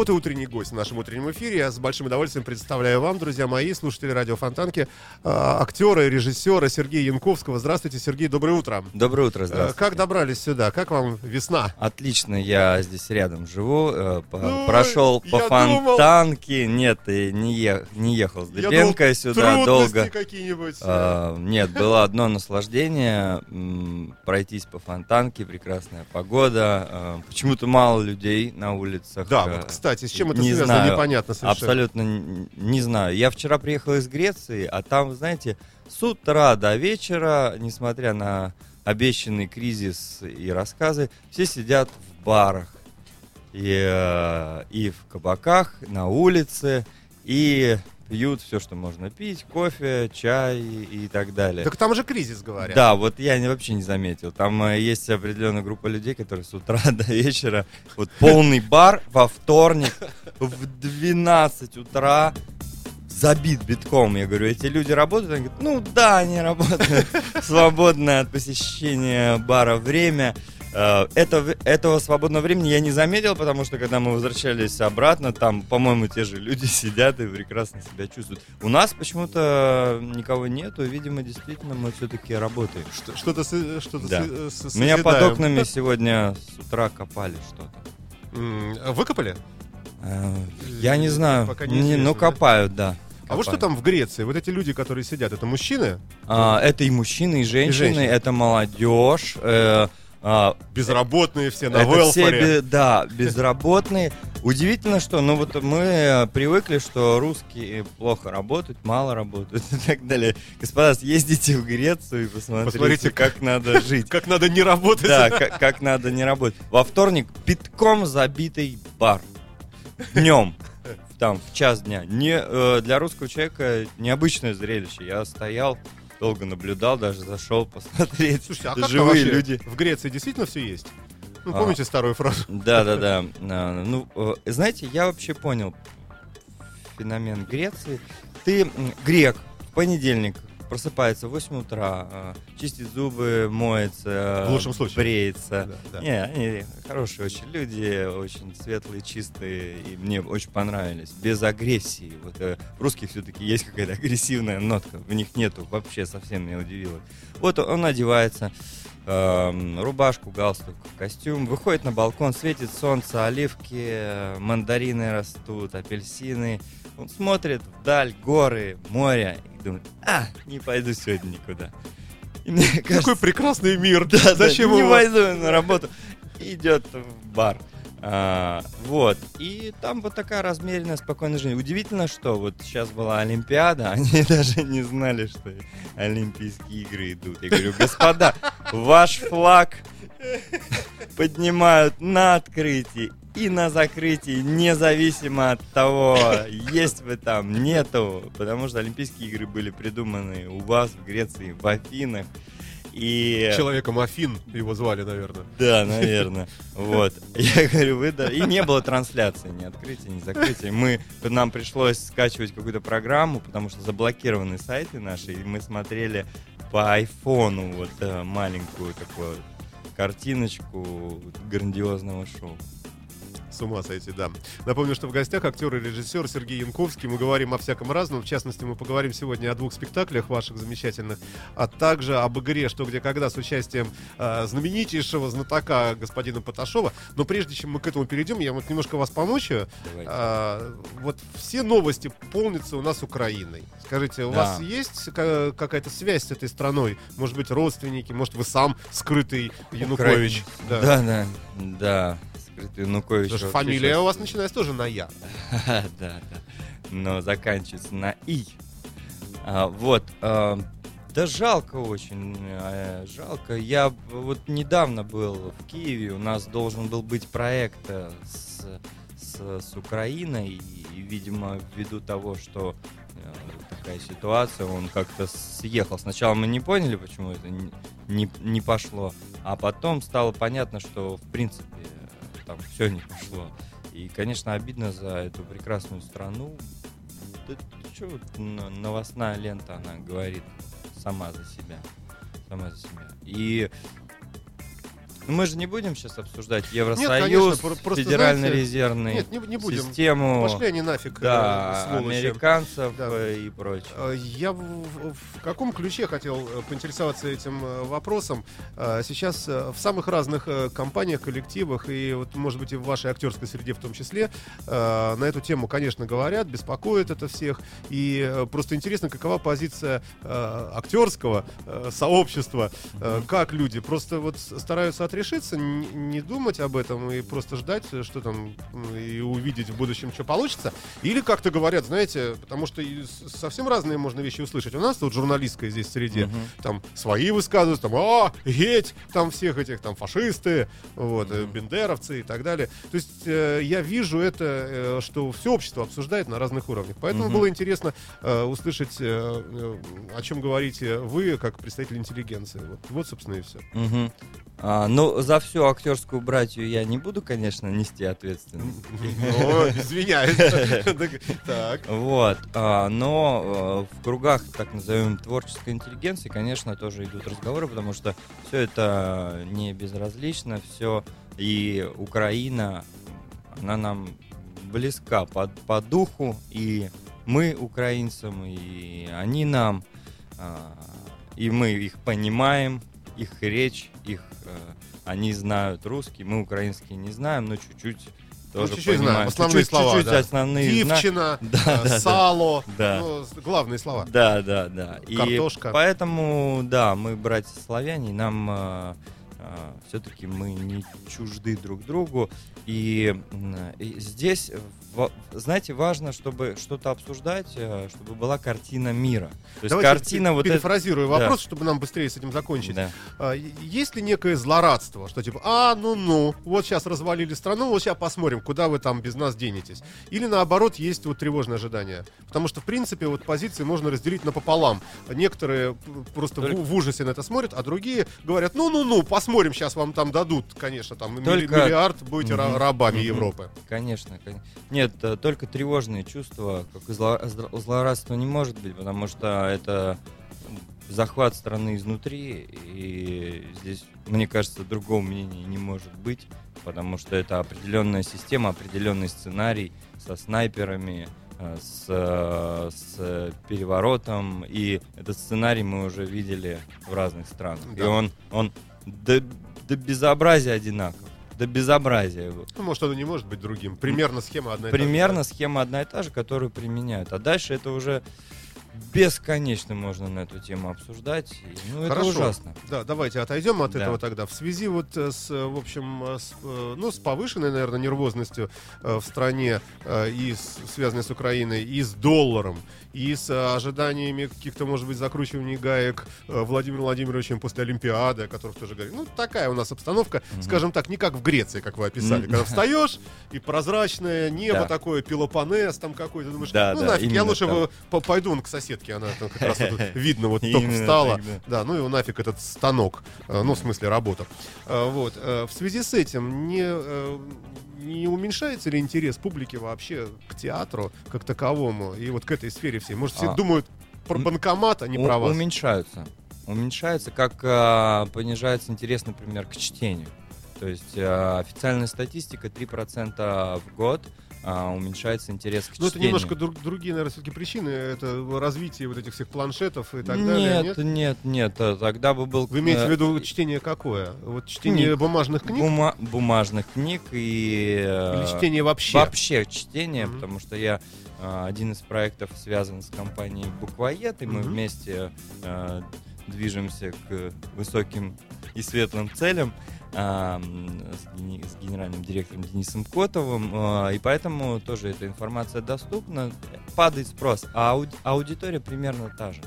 Вот и утренний гость в нашем утреннем эфире. Я с большим удовольствием представляю вам, друзья мои, слушатели радио Фонтанки, э, актера и режиссера Сергея Янковского. Здравствуйте, Сергей, доброе утро. Доброе утро, Э, здравствуйте. Как добрались сюда? Как вам весна? Отлично, я здесь рядом живу. э, Ой, прошел по я думал- фонтанке. Нет, и не, е- не ехал с Дыбенко сюда долго. какие-нибудь. А, нет, было одно наслаждение пройтись по фонтанке, прекрасная погода. а, почему-то мало людей на улицах. Да, а, вот, кстати, с чем это не связано, знаю. непонятно совершенно. Абсолютно не знаю. Я вчера приехал из Греции, а там, знаете, с утра до вечера, несмотря на обещанный кризис и рассказы, все сидят в барах и, э, и в кабаках, на улице, и пьют все, что можно пить, кофе, чай и так далее. Так там же кризис, говорят. Да, вот я не- вообще не заметил. Там э, есть определенная группа людей, которые с утра до вечера, вот полный бар во вторник в 12 утра забит битком. Я говорю, эти люди работают? Они говорят, ну да, они работают. Свободное от посещения бара время. Э, Это, этого свободного времени я не заметил, потому что когда мы возвращались обратно, там, по-моему, те же люди сидят и прекрасно себя чувствуют. У нас почему-то никого нету, видимо, действительно мы все-таки работаем. Что- Что-то что-то Да. с- с- Меня под окнами сегодня с утра копали что-то. Выкопали? Э, Я не знаю, Пока Не, неизвестно, ну копают, да. А вот что там в Греции? Вот эти люди, которые сидят, это мужчины? А, это и мужчины, и женщины, женщины. это молодежь. э, а, Безработные все на это все, велфаре. бе- да, безработные. Удивительно, что, ну вот мы э, привыкли, что русские плохо работают, мало работают и так далее. Господа, съездите в Грецию и посмотрите, Посмотрите, как надо жить. Как надо не работать. Да, как, как надо не работать. Во вторник битком забитый бар. Днем. Там, в час дня. Не, э, для русского человека необычное зрелище. Я стоял, долго наблюдал, даже зашел посмотреть. Слушайте, а как Живые люди. В Греции действительно все есть? Ну, А. помните старую фразу? Да, да, да. А, Ну, э, знаете, я вообще понял феномен Греции. Ты грек в понедельник просыпается в 8 утра, а, чистит зубы, моется, В лучшем случае. бреется. Да, да. Не, они хорошие очень люди, очень светлые, чистые, и мне очень понравились. Без агрессии. Вот э, в русских все-таки есть какая-то агрессивная нотка, в них нету вообще, совсем меня удивило. Вот он одевается, эм, рубашку, галстук, костюм, выходит на балкон, светит солнце, оливки, мандарины растут, апельсины. Он смотрит вдаль, горы, море, и думает, а, не пойду сегодня никуда. И мне кажется, Какой прекрасный мир. да, Зачем да, не его? пойду на работу. Идет в бар. А, вот. И там вот такая размеренная, спокойная жизнь. Удивительно, что вот сейчас была Олимпиада, они даже не знали, что Олимпийские игры идут. Я говорю, господа, ваш флаг поднимают на открытии и на закрытии, независимо от того, есть вы там, нету. Потому что Олимпийские игры были придуманы у вас в Греции, в Афинах. И... Человеком Афин его звали, наверное. Да, наверное. Вот. Я говорю, вы да. И не было трансляции, ни открытия, ни закрытия. Мы, нам пришлось скачивать какую-то программу, потому что заблокированы сайты наши, и мы смотрели по айфону вот э, маленькую такую картиночку грандиозного шоу. С ума сойти, да. Напомню, что в гостях актер и режиссер Сергей Янковский. Мы говорим о всяком разном. В частности, мы поговорим сегодня о двух спектаклях ваших замечательных, а также об игре «Что, где, когда» с участием э, знаменитейшего знатока господина Поташова. Но прежде чем мы к этому перейдем, я вот немножко вас помучаю. Давайте. А, вот все новости полнятся у нас Украиной. Скажите, у Да. вас есть ка- какая-то связь с этой страной? Может быть, родственники? Может, вы сам скрытый Янукович? Да, да, да. Скрытый Янукович. Потому что фамилия у вас начинается тоже на «я». Да, да. Но заканчивается на И. А, вот. а, да жалко очень. э, Жалко. Я вот недавно был в Киеве. У нас должен был быть проект э, с, с, с Украиной, и, видимо, ввиду того, что э, такая ситуация, он как-то съехал. Сначала мы не поняли, почему это не, не, не пошло, а потом стало понятно, что, в принципе, там все не пошло. И, конечно, обидно за эту прекрасную страну. Да что вот новостная лента, она говорит сама за себя. Сама за себя. И ну, мы же не будем сейчас обсуждать Евросоюз, нет, конечно, Федеральный знаете, резервный нет, не, не будем. систему. Пошли они нафиг, да, э, сволочи. американцев Да. э, и прочее. Э, Я в, в- каком ключе хотел поинтересоваться этим вопросом? Сейчас в самых разных компаниях, коллективах и вот, может быть, и в вашей актерской среде в том числе на эту тему, конечно, говорят, беспокоит это всех. И просто интересно, какова позиция актерского сообщества, как люди просто вот стараются отрешиться, н- не думать об этом и просто ждать, э, что там и увидеть в будущем, что получится. Или как-то говорят, знаете, потому что совсем разные можно вещи услышать. У нас тут журналистская здесь среде, Мгм. там свои высказываются, там, а, геть, там всех этих, там, фашисты, вот, э, бендеровцы и так далее. То есть э, я вижу это, э, что все общество обсуждает на разных уровнях. Поэтому Мгм. было интересно э, услышать, э, э, о чем говорите вы, как представитель интеллигенции. Вот, вот собственно, и все. Мгм. А, ну, за всю актерскую братью я не буду, конечно, нести ответственность. О, извиняюсь. Так. Вот, а, но э, в кругах, так назовем, творческой интеллигенции, конечно, тоже идут разговоры, потому что все это не безразлично, все и Украина, она нам близка по, по духу, и мы украинцам, и они нам, а, и мы их понимаем, их речь, их, э, они знают русский, мы украинский не знаем, но чуть-чуть тоже чуть-чуть знаем, понимаем. основные Чуть-чуть- слова, чуть-чуть да. основные зна- Дивчина, Да, э, да, сало. Да. Ну, главные слова. Да, да, да. И Картошка. поэтому, да, мы братья славяне, нам все-таки мы не чужды друг другу. И, здесь, знаете, важно, чтобы что-то обсуждать, э, чтобы была картина мира. То есть Давайте картина вот перефразирую Да. вопрос, чтобы нам быстрее с этим закончить. Да. А, есть ли некое злорадство, что типа, а, ну-ну, вот сейчас развалили страну, вот сейчас посмотрим, куда вы там без нас денетесь. Или наоборот, есть вот тревожное ожидание. Потому что, в принципе, вот позиции можно разделить напополам. Некоторые просто Только- в ужасе на это смотрят, а другие говорят, ну-ну-ну, посмотрим, сейчас вам там дадут, конечно, там Только- миллиард, будете Мгм. рабами Мгм. Европы. Конечно, кон- Нет, э, только тревожные чувства, как и зло- зло- злорадство не может быть, потому что это захват страны изнутри, и здесь, мне кажется, другого мнения не может быть, потому что это определенная система, определенный сценарий со снайперами, э, с, с переворотом, и этот сценарий мы уже видели в разных странах. И Да. он, он до, до безобразия одинаков. До безобразия. Ну, может, оно не может быть другим. Примерно схема одна и та же, Примерно схема одна и та же, которую применяют. А дальше это уже бесконечно можно на эту тему обсуждать. И, ну, это Хорошо. ужасно. Да, давайте отойдем от Да. этого тогда. В связи вот э, с, э, в общем, э, с, ну, с повышенной, наверное, нервозностью в стране и с, связанной с Украиной, и с долларом, и с ожиданиями каких-то, может быть, закручиваний гаек Владимиром Владимировичем после Олимпиады, о которых тоже говорили. Ну, такая у нас обстановка, скажем так, не как в Греции, как вы описали. Мгм. Когда встаешь, и прозрачное небо Да. такое, пелопонес там какой-то, думаешь, Да, ну да, нафиг, я лучше по- пойду вон к соседке, она там как раз вот видно, вот только Именно встала. так, да. Да, ну его нафиг этот станок, э, ну, в смысле, работа. Э, Вот. э, В связи с этим не, не уменьшается ли интерес публики вообще к театру как таковому и вот к этой сфере всей? Может, все А. думают про банкомат, а не У- про вас? Уменьшаются. Уменьшается, как а, понижается интерес, например, к чтению. То есть а, официальная статистика 3% в год а, уменьшается интерес к Ну, это чтению. немножко друг- другие, наверное, все-таки причины. Это развитие вот этих всех планшетов и так далее. нет, Нет? нет, нет, а Тогда бы был... Вы имеете э, в виду чтение какое? Вот чтение книг. бумажных книг бума- бумажных книг и... э, или чтение вообще? Вообще чтение, Мгм. потому что я а, один из проектов связан с компанией Буквоед, и мы Мгм. вместе а, движемся к высоким и светлым целям а, с, генеральным директором Денисом Котовым, а, и поэтому тоже эта информация доступна, падает спрос, а ауди- аудитория примерно та же.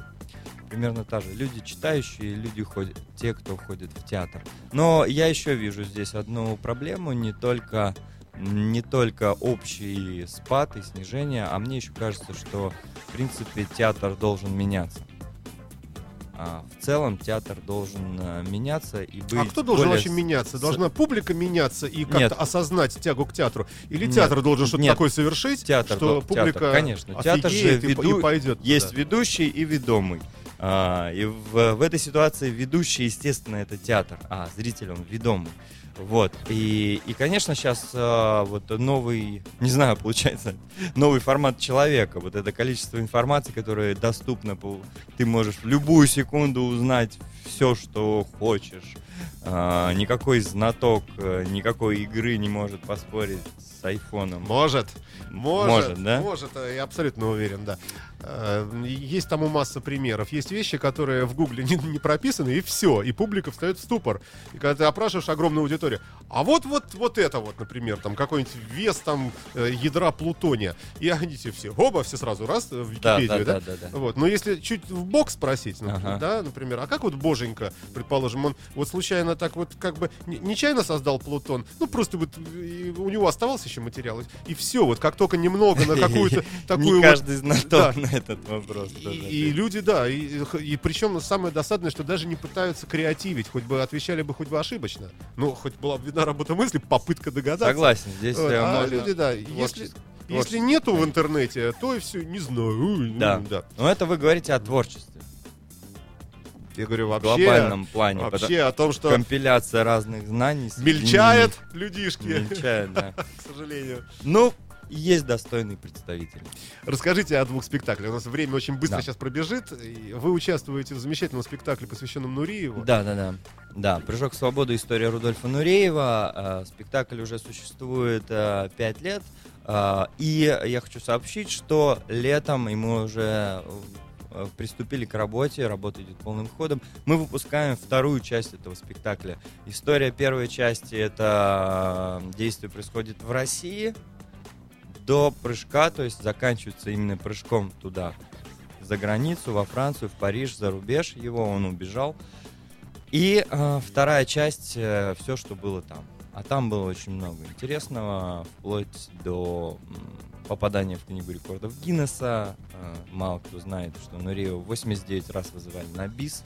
Примерно та же. Люди читающие, люди ходят, те, кто ходит в театр. Но я еще вижу здесь одну проблему, не только не только общий спад и снижение, а мне еще кажется, что в принципе театр должен меняться. А в целом театр должен э, меняться и быть. А кто должен более вообще меняться? Должна публика меняться и как-то Нет. осознать тягу к театру? Или Нет. театр должен что-то Нет. такое совершить, Театр, что да, публика театр, конечно. Театр же веду- и пойдет Есть туда? ведущий и ведомый. А, и в, в этой ситуации ведущий, естественно, это театр, а зритель он ведомый. Вот. И, и конечно, сейчас вот новый, не знаю, получается, новый формат человека. Вот это количество информации, которое доступно. Ты можешь в любую секунду узнать все, что хочешь. А, никакой знаток, э, никакой игры не может поспорить с айфоном. Может. Может, Может, да? Может, э, я абсолютно уверен, да. Э, Есть тому масса примеров. Есть вещи, которые в Гугле не, не прописаны, и все. И публика встает в ступор. И когда ты опрашиваешь огромную аудиторию, а вот вот вот это вот, например, там какой-нибудь вес там ядра плутония. И они все, все, оба, все сразу раз в Да, Википедию, да, да? да, да, да. Вот. Но если чуть в бок спросить, например, Ага. да, например, а как вот Боженька, предположим, он вот случайно так вот как бы не- нечаянно создал Плутон, ну просто вот у него оставался еще материал, и все, вот как только немного на какую-то такую Не каждый знаток на этот вопрос. и, люди, да, и, причем самое досадное, что даже не пытаются креативить, хоть бы отвечали бы хоть бы ошибочно. Ну, хоть была бы видна работа мысли, попытка догадаться. Согласен, здесь э, а люди, да, если, если нету в интернете, то и все, не знаю. Да. да. Но это вы говорите о творчестве, Я говорю, в вообще, глобальном плане. вообще о том, что Компиляция разных знаний. мельчает соединений. людишки, Мельчает, да. к сожалению. Ну, есть достойные представители. Расскажите о двух спектаклях. У нас время очень быстро Да. сейчас пробежит. Вы участвуете в замечательном спектакле, посвященном Нуриеву. Да, да, да. Да, «Прыжок в свободу. История Рудольфа Нуреева». Э, Спектакль уже существует э, пять лет. Э, И я хочу сообщить, что летом, мы уже приступили к работе, работа идет полным ходом, мы выпускаем вторую часть этого спектакля. История первой части — это э, действие происходит в России до прыжка, то есть заканчивается именно прыжком туда, за границу, во Францию, в Париж, за рубеж его, он убежал. И э, вторая часть, все, что было там. А там было очень много интересного, вплоть до попадания в книгу рекордов Гиннесса. Э, мало кто знает, что Нуреева 89 раз вызывали на бис.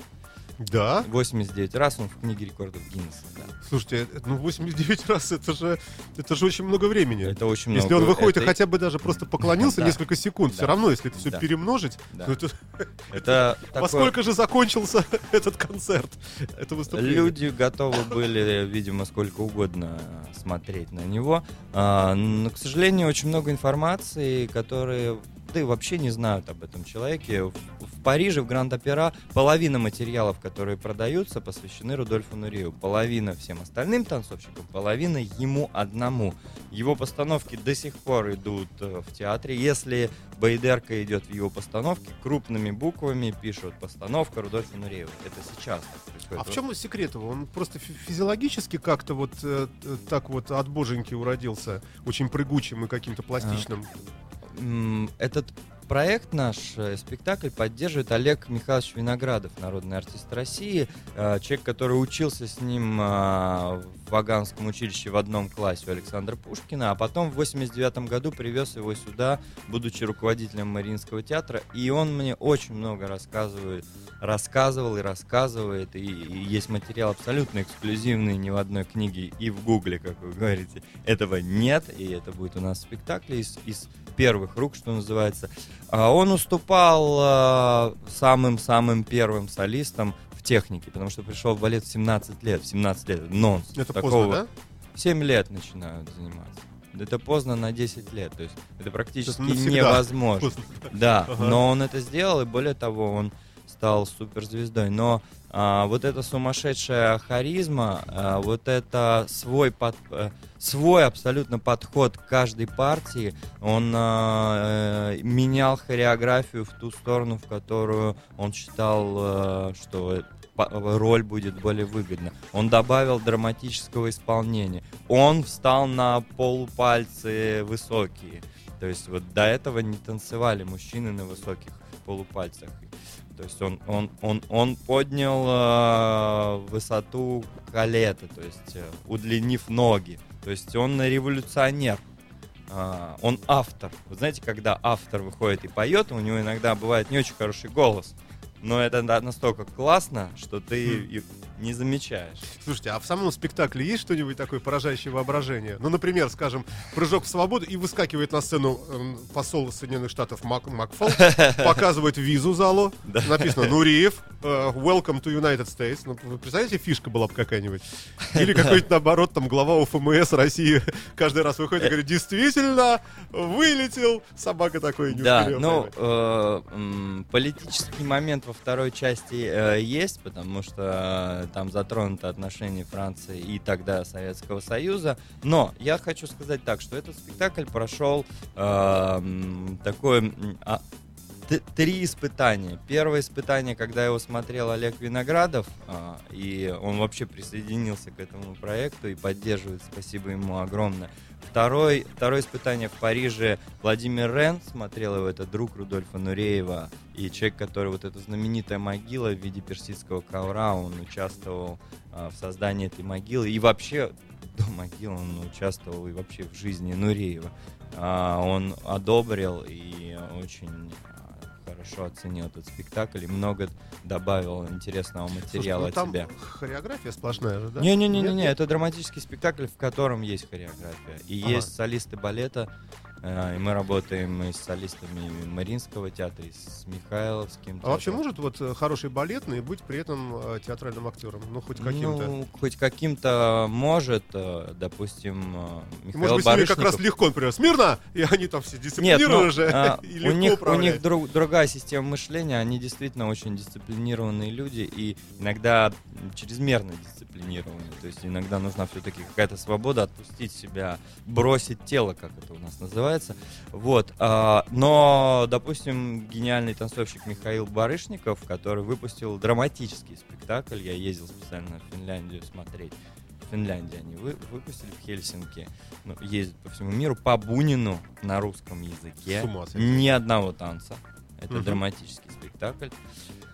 Да? 89 раз он в книге рекордов Гиннесса. да. Слушайте, э, ну 89 раз это же это же очень много времени. Это очень если много. он выходит это, и хотя бы даже просто поклонился Да. несколько секунд, все Да. равно, если это все Да. перемножить, Да. ну это это во такое- сколько же закончился этот концерт, это выступление? Люди готовы были, видимо, сколько угодно смотреть на него. А, Но, к сожалению, очень много информации, которые и вообще не знают об этом человеке. В, в Париже, в Гранд-Опера, половина материалов, которые продаются, посвящены Рудольфу Нурееву. Половина всем остальным танцовщикам, половина ему одному. Его постановки до сих пор идут э, в театре. Если Байдерка идет в его постановке, крупными буквами пишут «Постановка Рудольфа Нуреева». Это сейчас так происходит. А в чем секрет его? Он просто фи- физиологически как-то вот э, э, так вот от боженьки уродился, очень прыгучим и каким-то пластичным. М, Этот проект наш, э, спектакль, поддерживает Олег Михайлович Виноградов, народный артист России, э, человек, который учился с ним э, в Ваганском училище в одном классе у Александра Пушкина, а потом в 89 году привез его сюда, будучи руководителем Мариинского театра, и он мне очень много рассказывает, рассказывал и рассказывает, и, и есть материал абсолютно эксклюзивный, ни в одной книге и в гугле, как вы говорите, этого нет, и это будет у нас в спектакле из, из первых рук, что называется. А Он уступал самым-самым первым солистам в технике, потому что пришел в балет в 17 лет. В 17 лет нонс. Это Такого поздно, да? В 7 лет начинают заниматься. Это поздно на 10 лет. То есть это практически невозможно. Поздно. Да, Ага. но он это сделал, и более того, он стал суперзвездой. Но а, вот эта сумасшедшая харизма, а, вот это свой, под- э, свой абсолютно подход к каждой партии, он а, э, менял хореографию в ту сторону, в которую он считал, э, что роль будет более выгодна. Он добавил драматического исполнения. Он встал на полупальцы высокие. То есть вот до этого не танцевали мужчины на высоких полупальцах. То есть он, он, он, он поднял э, высоту калета, то есть э, удлинив ноги. То есть он революционер. А, он автор. Вы знаете, когда автор выходит и поет, у него иногда бывает не очень хороший голос. Но это на- настолько классно, что ты не замечаешь. Слушайте, а в самом спектакле есть что-нибудь такое поражающее воображение? Ну, например, скажем, прыжок в свободу, и выскакивает на сцену эм, посол Соединенных Штатов Мак Макфол, показывает визу залу, написано «Нуриев, э, welcome to United States». Ну, вы представляете, фишка была бы какая-нибудь? Или какой-нибудь, наоборот, там, глава УФМС России каждый раз выходит и говорит «Действительно, вылетел!» Собака такой не Да, успел ну, э, политический момент во второй части э, есть, потому что э, там затронуты отношения Франции и тогда Советского Союза. Но я хочу сказать так, что этот спектакль прошел э, такой... т- Три испытания. Первое испытание, когда его смотрел Олег Виноградов, а, и он вообще присоединился к этому проекту и поддерживает, спасибо ему огромное. Второй, второе испытание в Париже Владимир Рен смотрел его, это друг Рудольфа Нуреева, и человек, который вот эта знаменитая могила в виде персидского ковра, он участвовал а, в создании этой могилы, и вообще до могилы он участвовал и вообще в жизни Нуреева. А, он одобрил и очень хорошо оценил этот спектакль и много добавил интересного Слушай, материала ну, от там себя. хореография сплошная же, да? Не-не-не, это драматический спектакль, в котором есть хореография. И Ага. есть солисты балета, и мы работаем и с солистами Мариинского театра, и с Михайловским. А вообще театром. может вот э, хороший балетный быть при этом э, театральным актером? Ну, хоть каким-то. Ну, хоть каким-то может, э, допустим, э, Михаил Может быть, ними как Барышников- раз легко, например, смирно, и они там все Нет, дисциплинированы ну, же, а, у них, у них друг- другая система мышления, они действительно очень дисциплинированные люди и иногда чрезмерно дисциплинированные. То есть иногда нужна все-таки какая-то свобода отпустить себя, бросить тело, как это у нас называется. Вот. а, но, допустим, гениальный танцовщик Михаил Барышников, который выпустил драматический спектакль, я ездил специально в Финляндию смотреть. В Финляндии они вы- выпустили в Хельсинки, ну, ездят по всему миру по Бунину на русском языке. С ума сойти. Ни одного танца. Это Мгм. драматический спектакль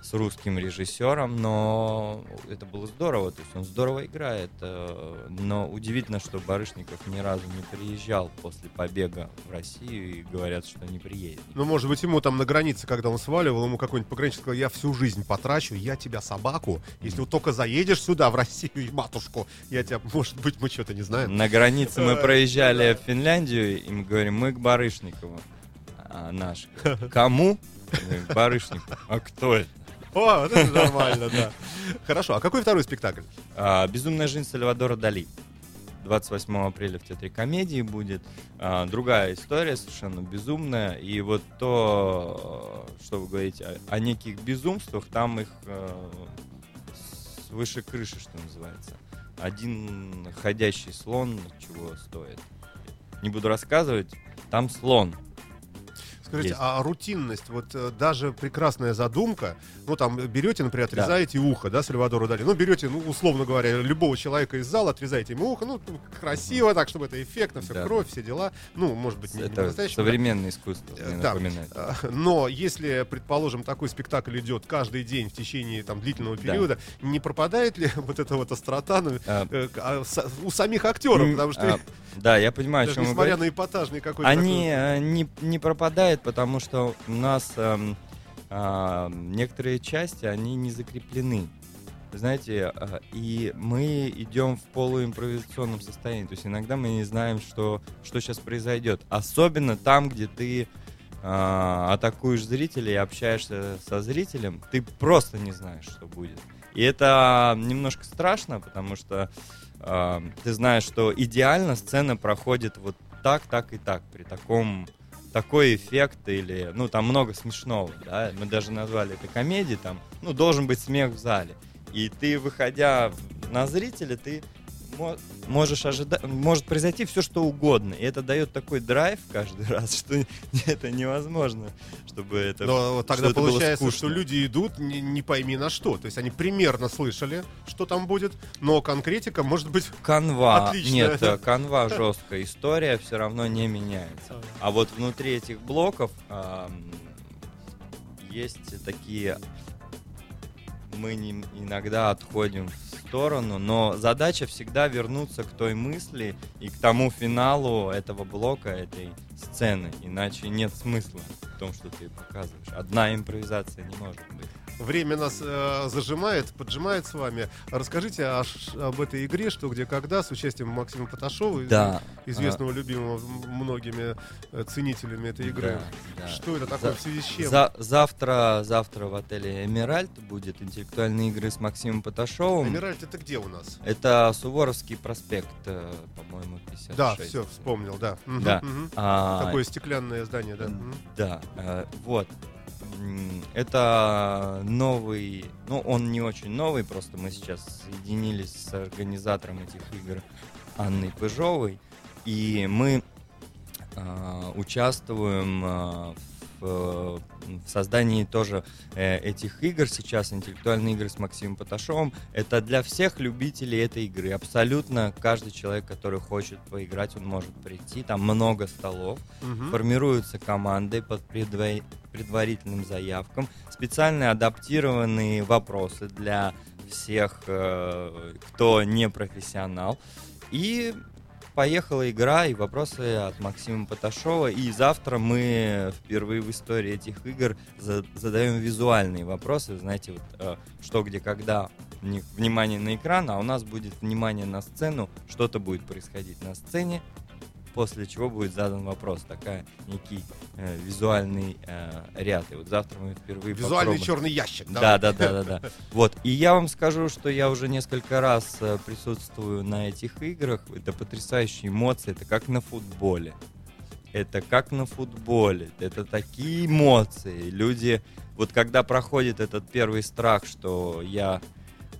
с русским режиссером, но это было здорово, то есть он здорово играет. э, Но удивительно, что Барышников ни разу не приезжал после побега в Россию и говорят, что не приедет. Ну, может быть, ему там на границе, когда он сваливал, ему какой-нибудь пограничник сказал, я всю жизнь потрачу, я тебя собаку, если вот только заедешь сюда, в Россию, и матушку, я тебя, может быть, мы что-то не знаем. На границе мы проезжали в Финляндию, и мы говорим, мы к Барышникову. А наш, кому? Мы говорим, К Барышникову. А кто это? О, вот это нормально, да. Хорошо, а какой второй спектакль? А, «Безумная жизнь Сальвадора Дали». 28 апреля в Театре комедии будет. А, другая история, совершенно безумная. И вот то, что вы говорите о, неких безумствах, там их э, выше крыши, что называется. Один ходящий слон чего стоит. Не буду рассказывать. Там слон. Скажите, Есть. а рутинность, вот э, даже прекрасная задумка, ну там берете, например, Да. отрезаете ухо, да, Сальвадору Дали, ну берете, ну условно говоря, любого человека из зала, отрезаете ему ухо, ну красиво так, чтобы это эффектно, все Да. кровь, все дела, ну может быть не, не Это настоящий, да. современное искусство, Э, мне да. напоминает. А, Но если, предположим, такой спектакль идет каждый день в течение там длительного Да. периода, не пропадает ли вот эта вот острота ну, А, э, а, с- у самих актеров, потому что а, да, я понимаю, о даже чем вы несмотря говорите. на эпатажный какой-то Они такой- э, не, не пропадают, потому что у нас эм, а, некоторые части, они не закреплены. Знаете, а, и мы идем в полуимпровизационном состоянии. То есть иногда мы не знаем, что, что сейчас произойдет. Особенно там, где ты а, атакуешь зрителей и общаешься со зрителем, ты просто не знаешь, что будет. И это немножко страшно, потому что а, ты знаешь, что идеально сцена проходит вот так, так и так, при таком такой эффект или, ну, там много смешного, да, мы даже назвали это комедией, там, ну, должен быть смех в зале. И ты, выходя на зрителя, ты можешь ожидать, может произойти все, что угодно. И это дает такой драйв каждый раз, что это невозможно, чтобы это... Но вот тогда что получается, что люди идут не, не пойми на что. То есть они примерно слышали, что там будет, но конкретика может быть... Канва, Отлично. нет, э, канва жесткая, история все равно не меняется. А вот внутри этих блоков есть такие... Мы не- иногда отходим в сторону, но задача всегда вернуться к той мысли и к тому финалу этого блока, этой сцены. Иначе нет смысла в том, что ты показываешь. Одна импровизация не может быть. Время нас э, зажимает, поджимает с вами. Расскажите о об этой игре «Что, где, когда» с участием Максима Поташова, Да. известного, любимого многими э, ценителями этой игры. Да, да. Что это такое, За- в связи с чем? За- завтра, завтра в отеле Эмиральд будет интеллектуальные игры с Максимом Поташовым. Эмиральд это где у нас? Это Суворовский проспект, э, по-моему, 56. Да, все, вспомнил, да. Да. мгм. А, Такое стеклянное здание, да. Да, э, вот. Это новый, ну он не очень новый, просто мы сейчас соединились с организатором этих игр Анной Пыжовой, и мы э, участвуем э, в, в создании тоже э, этих игр сейчас, интеллектуальные игры с Максимом Поташовым. Это для всех любителей этой игры. Абсолютно каждый человек, который хочет поиграть, он может прийти. Там много столов. Мгм. Формируются команды под предва- предварительным заявкам, специально адаптированные вопросы для всех, э, кто не профессионал. И поехала игра и вопросы от Максима Поташова. И завтра мы впервые в истории этих игр за- задаем визуальные вопросы. Знаете, вот э, что, где, когда внимание на экран, а у нас будет внимание на сцену, что-то будет происходить на сцене, после чего будет задан вопрос. Такая некий э, визуальный э, ряд. И вот завтра мы впервые Визуальный попробуем. черный ящик. Да, да, да, да, да. Вот. И я вам скажу, что я уже несколько раз э, присутствую на этих играх. Это потрясающие эмоции. Это как на футболе. Это как на футболе. Это такие эмоции. Люди, вот когда проходит этот первый страх, что я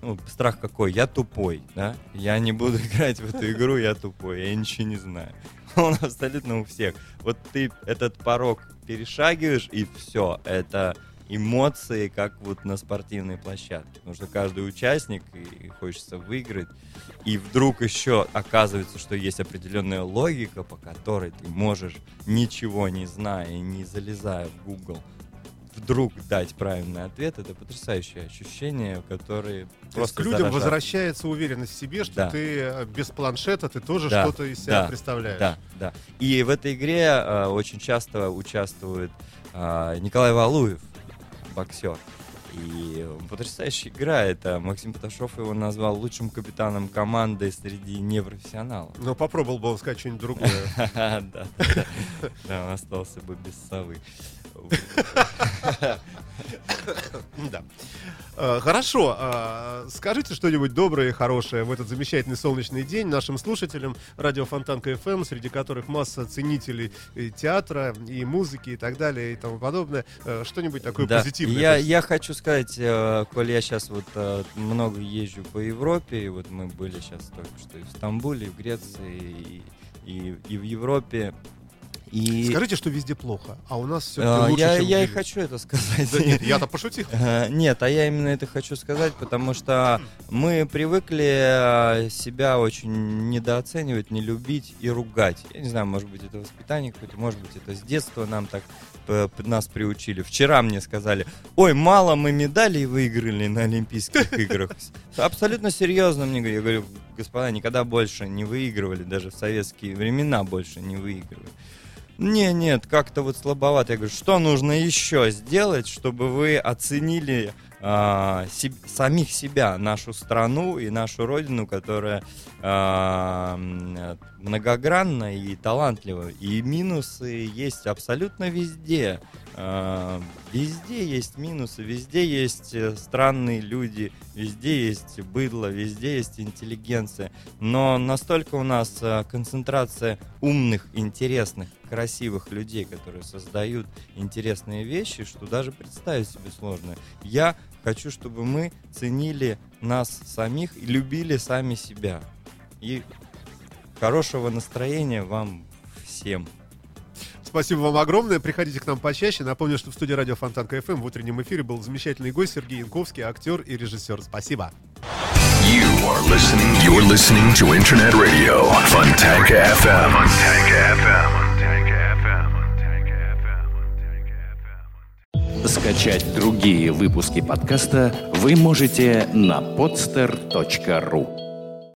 ну, страх какой? Я тупой, да? Я не буду играть в эту игру, я тупой, я ничего не знаю. Он абсолютно у всех. Вот ты этот порог перешагиваешь, и все. Это эмоции, как вот на спортивной площадке. Потому что каждый участник, и хочется выиграть. И вдруг еще оказывается, что есть определенная логика, по которой ты можешь, ничего не зная не залезая в Google, вдруг дать правильный ответ, это потрясающее ощущение, которое То просто к людям заражает. возвращается уверенность в себе, что Да. ты э, без планшета, ты тоже Да, что-то из себя да, представляешь. Да, да. И в этой игре э, очень часто участвует э, Николай Валуев, боксер. И потрясающая игра. Это Максим Поташов его назвал лучшим капитаном команды среди непрофессионалов. Но попробовал бы он сказать что-нибудь другое. Да, он остался бы без совы. Да. Э, Хорошо. э, Скажите что-нибудь доброе и хорошее в этот замечательный солнечный день нашим слушателям радио Фонтанка FM, среди которых масса ценителей и театра, и музыки, и так далее, и тому подобное. Э, Что-нибудь такое Да. позитивное. Я, я хочу сказать, коль я сейчас вот много езжу по Европе, и вот мы были сейчас только что и в Стамбуле, и в Греции, и, и- и в Европе. И Скажите, что везде плохо, а у нас все э, лучше, я, чем я и хочу это сказать. Да нет, я-то пошутил. Э, Нет, а я именно это хочу сказать, потому что мы привыкли э, себя очень недооценивать, не любить и ругать. Я не знаю, может быть, это воспитание какое-то, может быть, это с детства нам так э, нас приучили. Вчера мне сказали, ой, мало мы медалей выиграли на Олимпийских играх. Абсолютно серьезно мне говорят. Я говорю, господа, никогда больше не выигрывали, даже в советские времена больше не выигрывали. Не, нет, как-то вот слабовато. Я говорю, что нужно еще сделать, чтобы вы оценили а, себ- самих себя, нашу страну и нашу родину, которая э, многогранна и талантлива. И минусы есть абсолютно везде. А, везде есть минусы, везде есть э, странные люди, везде есть быдло, везде есть интеллигенция. Но настолько у нас э, концентрация умных, интересных, красивых людей, которые создают интересные вещи, что даже представить себе сложно. Я хочу, чтобы мы ценили нас самих и любили сами себя. И хорошего настроения вам всем. Спасибо вам огромное. Приходите к нам почаще. Напомню, что в студии радио Фонтанка FM в утреннем эфире был замечательный гость Сергей Янковский, актер и режиссер. Спасибо. You are listening. You're listening to Internet Radio Funtanka FM. Funtanka FM. Скачать другие выпуски подкаста вы можете на podster.ru